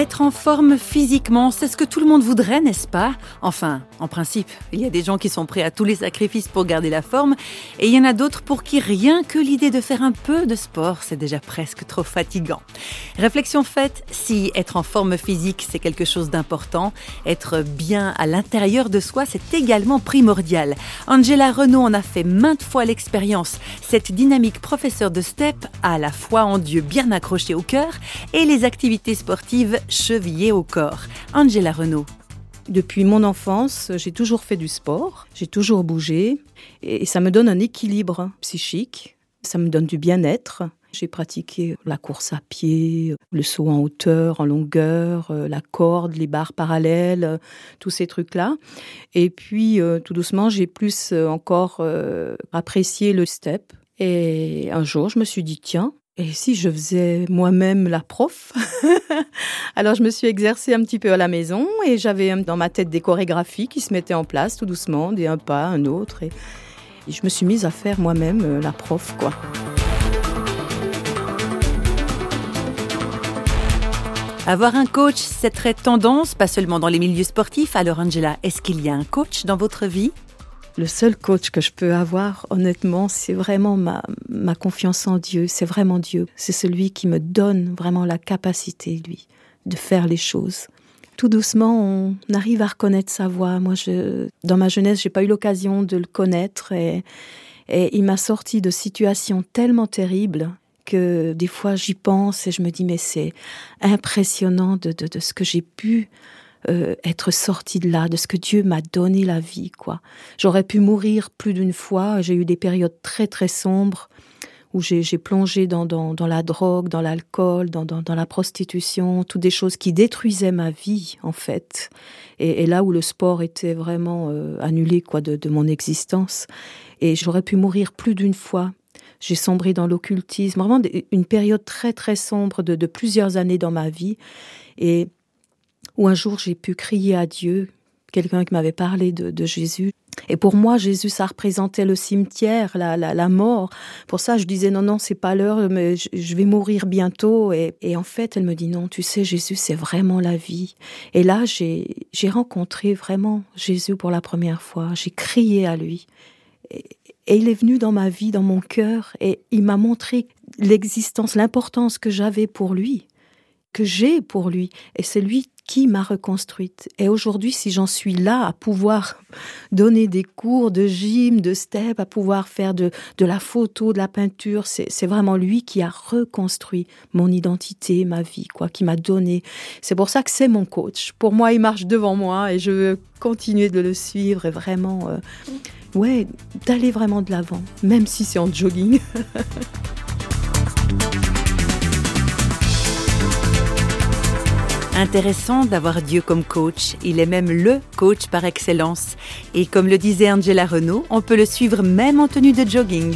Être en forme physiquement, c'est ce que tout le monde voudrait, n'est-ce pas? Enfin, en principe, il y a des gens qui sont prêts à tous les sacrifices pour garder la forme, et il y en a d'autres pour qui rien que l'idée de faire un peu de sport, c'est déjà presque trop fatigant. Réflexion faite, si être en forme physique, c'est quelque chose d'important, être bien à l'intérieur de soi, c'est également primordial. Angela Renault en a fait maintes fois l'expérience. Cette dynamique professeur de step a la foi en Dieu bien accrochée au cœur et les activités sportives chevillée au corps. Angela Renault. Depuis mon enfance, j'ai toujours fait du sport, j'ai toujours bougé et ça me donne un équilibre psychique, ça me donne du bien-être. J'ai pratiqué la course à pied, le saut en hauteur, en longueur, euh, la corde, les barres parallèles, euh, tous ces trucs-là. Et puis, euh, tout doucement, j'ai plus encore apprécié le step. Et un jour, je me suis dit, tiens, et si je faisais moi-même la prof Alors je me suis exercée un petit peu à la maison et j'avais dans ma tête des chorégraphies qui se mettaient en place tout doucement, des un pas, un autre. Et, je me suis mise à faire moi-même euh, la prof, quoi. Avoir un coach, c'est très tendance, pas seulement dans les milieux sportifs. Alors Angela, est-ce qu'il y a un coach dans votre vie? Le seul coach que je peux avoir, honnêtement, c'est vraiment ma, ma confiance en Dieu. C'est vraiment Dieu. C'est celui qui me donne vraiment la capacité, lui, de faire les choses. Tout doucement, on arrive à reconnaître sa voix. Moi, je, dans ma jeunesse, j'ai pas eu l'occasion de le connaître et, et il m'a sorti de situations tellement terribles que des fois j'y pense et je me dis mais c'est impressionnant de, de, de ce que j'ai pu euh, être sorti de là, de ce que Dieu m'a donné la vie, quoi. J'aurais pu mourir plus d'une fois. J'ai eu des périodes très très sombres où j'ai plongé dans, dans, dans, la drogue, dans l'alcool, dans, dans, la prostitution, toutes des choses qui détruisaient ma vie en fait. Et, et là où le sport était vraiment euh, annulé quoi de, de mon existence. Et j'aurais pu mourir plus d'une fois. J'ai sombré dans l'occultisme, vraiment une période très très sombre de, de plusieurs années dans ma vie. Et où un jour j'ai pu crier à Dieu, quelqu'un qui m'avait parlé de, Jésus. Et pour moi, Jésus, ça représentait le cimetière, la, la, mort. Pour ça, je disais non, non, c'est pas l'heure, mais je, vais mourir bientôt. Et, en fait, elle me dit non, tu sais, Jésus, c'est vraiment la vie. Et là, j'ai rencontré vraiment Jésus pour la première fois. J'ai crié à lui. Et, et il est venu dans ma vie, dans mon cœur, et il m'a montré l'existence, l'importance que j'avais pour lui, que j'ai pour lui. Et c'est lui qui m'a reconstruite. Et aujourd'hui, si j'en suis là à pouvoir donner des cours de gym, de step, à pouvoir faire de, de la photo, de la peinture, c'est vraiment lui qui a reconstruit mon identité, ma vie, quoi, qui m'a donné. C'est pour ça que c'est mon coach. Pour moi, il marche devant moi et je veux continuer de le suivre et vraiment, euh, ouais, d'aller vraiment de l'avant, même si c'est en jogging. Intéressant d'avoir Dieu comme coach. Il est même le coach par excellence. Et comme le disait Angela Renault, on peut le suivre même en tenue de jogging.